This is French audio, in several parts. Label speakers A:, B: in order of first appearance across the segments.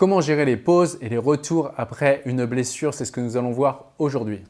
A: Comment gérer les pauses et les retours après une blessure, c'est ce que nous allons voir aujourd'hui.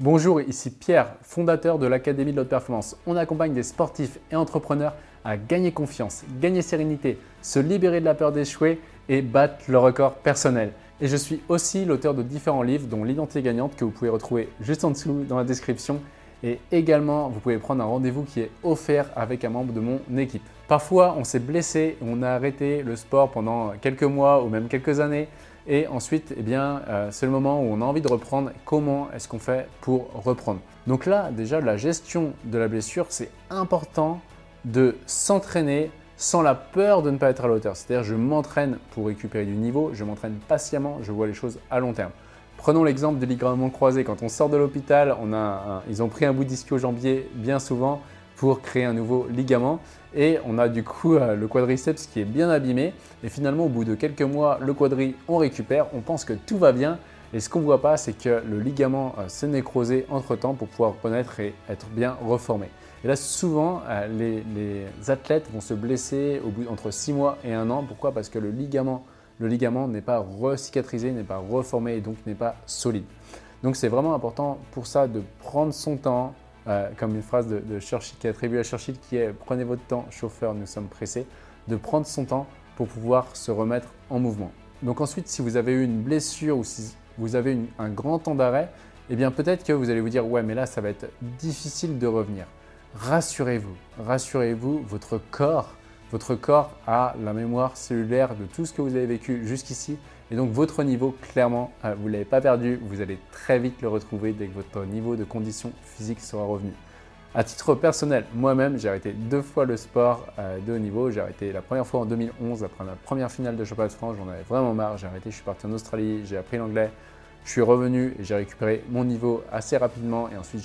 A: Bonjour, ici Pierre, fondateur de l'Académie de l'Haute Performance. On accompagne des sportifs et entrepreneurs à gagner confiance, gagner sérénité, se libérer de la peur d'échouer et battre le record personnel. Et je suis aussi l'auteur de différents livres, dont L'identité gagnante, que vous pouvez retrouver juste en dessous dans la description. Et également, vous pouvez prendre un rendez-vous qui est offert avec un membre de mon équipe. Parfois, on s'est blessé, on a arrêté le sport pendant quelques mois ou même quelques années. Et ensuite, eh euh, c'est le moment où on a envie de reprendre. Comment est-ce qu'on fait pour reprendre? Donc là, déjà, la gestion de la blessure, c'est important de s'entraîner sans la peur de ne pas être à la hauteur. C'est-à-dire, je m'entraîne pour récupérer du niveau, je m'entraîne patiemment, je vois les choses à long terme. Prenons l'exemple du ligament croisé. Quand on sort de l'hôpital, ils ont pris un bout d'ischio-jambier bien souvent pour créer un nouveau ligament. Et on a du coup euh, le quadriceps qui est bien abîmé. Et finalement, au bout de quelques mois, le quadri, on récupère. On pense que tout va bien. Et ce qu'on ne voit pas, c'est que le ligament euh, s'est nécrosé entre-temps pour pouvoir renaître et être bien reformé. Et là, souvent, euh, les, athlètes vont se blesser au bout entre 6 mois et 1 an. Pourquoi? Parce que le ligament, le ligament n'est pas recicatrisé, n'est pas reformé et donc n'est pas solide. Donc c'est vraiment important pour ça de prendre son temps, euh, comme une phrase de, Churchill qui est attribuée à Churchill qui est Prenez votre temps, chauffeur, nous sommes pressés, de prendre son temps pour pouvoir se remettre en mouvement. Donc ensuite, si vous avez eu une blessure ou si vous avez un grand temps d'arrêt, eh bien peut-être que vous allez vous dire ouais mais là ça va être difficile de revenir. Rassurez-vous, rassurez-vous, votre corps, votre corps a la mémoire cellulaire de tout ce que vous avez vécu jusqu'ici et donc votre niveau, clairement, euh, vous ne l'avez pas perdu, vous allez très vite le retrouver dès que votre niveau de condition physique sera revenu. À titre personnel, moi-même, j'ai arrêté deux fois le sport euh, de haut niveau. J'ai arrêté la première fois en 2011, après ma première finale de championnat de France. J'en avais vraiment marre. J'ai arrêté, je suis parti en Australie, j'ai appris l'anglais. Je suis revenu et j'ai récupéré mon niveau assez rapidement. Et ensuite,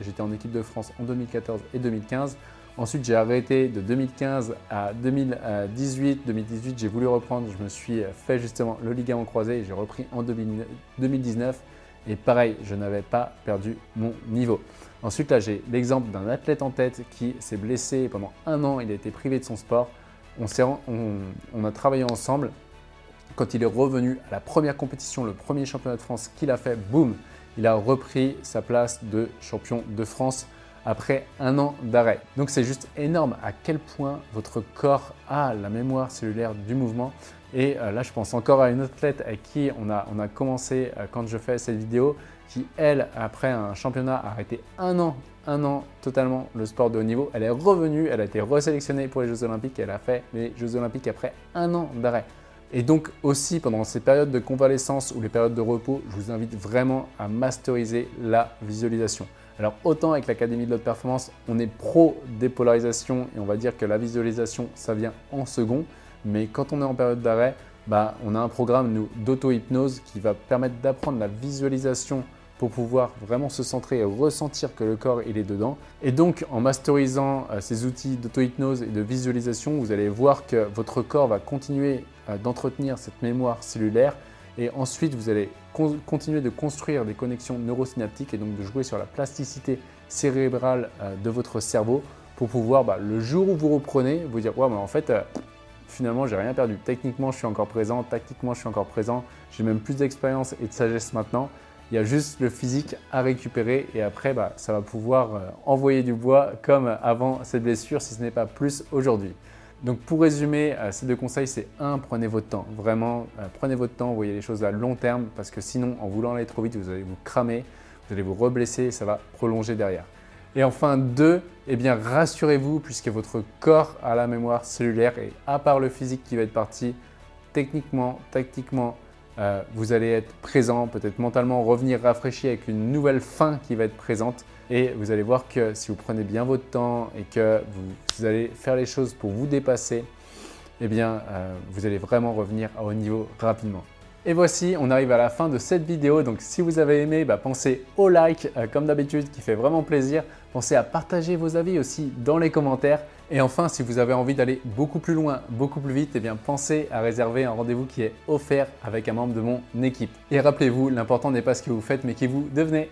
A: j'étais en équipe de France en 2014 et 2015. Ensuite, j'ai arrêté de 2015 à 2018. 2018, j'ai voulu reprendre. Je me suis fait justement le ligament croisé et j'ai repris en 2019. Et pareil, je n'avais pas perdu mon niveau. Ensuite, là, j'ai l'exemple d'un athlète en tête qui s'est blessé pendant un an. Il a été privé de son sport. On, on a travaillé ensemble. Quand il est revenu à la première compétition, le premier championnat de France qu'il a fait, boum, il a repris sa place de champion de France après un an d'arrêt. Donc c'est juste énorme à quel point votre corps a la mémoire cellulaire du mouvement. Et euh, là, je pense encore à une athlète à qui on a, commencé euh, quand je fais cette vidéo, qui elle, après un championnat, a arrêté un an, un an totalement le sport de haut niveau. Elle est revenue, elle a été resélectionnée pour les Jeux Olympiques, elle a fait les Jeux Olympiques après un an d'arrêt. Et donc aussi pendant ces périodes de convalescence ou les périodes de repos, je vous invite vraiment à masteriser la visualisation. Alors autant avec l'Académie de l'Haute Performance, on est pro dépolarisation et on va dire que la visualisation, ça vient en second. Mais quand on est en période d'arrêt, bah, on a un programme d'auto-hypnose qui va permettre d'apprendre la visualisation pour pouvoir vraiment se centrer et ressentir que le corps il est dedans. Et donc en masterisant euh, ces outils d'auto-hypnose et de visualisation, vous allez voir que votre corps va continuer d'entretenir cette mémoire cellulaire et ensuite, vous allez continuer de construire des connexions neurosynaptiques et donc de jouer sur la plasticité cérébrale euh, de votre cerveau pour pouvoir, bah, le jour où vous reprenez, vous dire Ouais, mais en fait, euh, finalement, j'ai rien perdu. Techniquement, je suis encore présent. Tactiquement, je suis encore présent. J'ai même plus d'expérience et de sagesse maintenant. Il y a juste le physique à récupérer et après, bah, ça va pouvoir euh, envoyer du bois comme avant cette blessure, si ce n'est pas plus aujourd'hui. Donc pour résumer, euh, ces deux conseils, c'est un, prenez votre temps. Vraiment, euh, prenez votre temps, voyez les choses à long terme parce que sinon, en voulant aller trop vite, vous allez vous cramer, vous allez vous reblesser et ça va prolonger derrière. Et enfin, deux, eh bien rassurez-vous puisque votre corps a la mémoire cellulaire et à part le physique qui va être parti, techniquement, tactiquement, euh, vous allez être présent, peut-être mentalement revenir rafraîchi avec une nouvelle fin qui va être présente. Et vous allez voir que si vous prenez bien votre temps et que vous, allez faire les choses pour vous dépasser, eh bien, euh, vous allez vraiment revenir à haut niveau rapidement. Et voici, on arrive à la fin de cette vidéo. Donc si vous avez aimé, bah, pensez au like euh, comme d'habitude qui fait vraiment plaisir. Pensez à partager vos avis aussi dans les commentaires. Et enfin, si vous avez envie d'aller beaucoup plus loin, beaucoup plus vite, eh bien pensez à réserver un rendez-vous qui est offert avec un membre de mon équipe. Et rappelez-vous, l'important n'est pas ce que vous faites, mais qui vous devenez.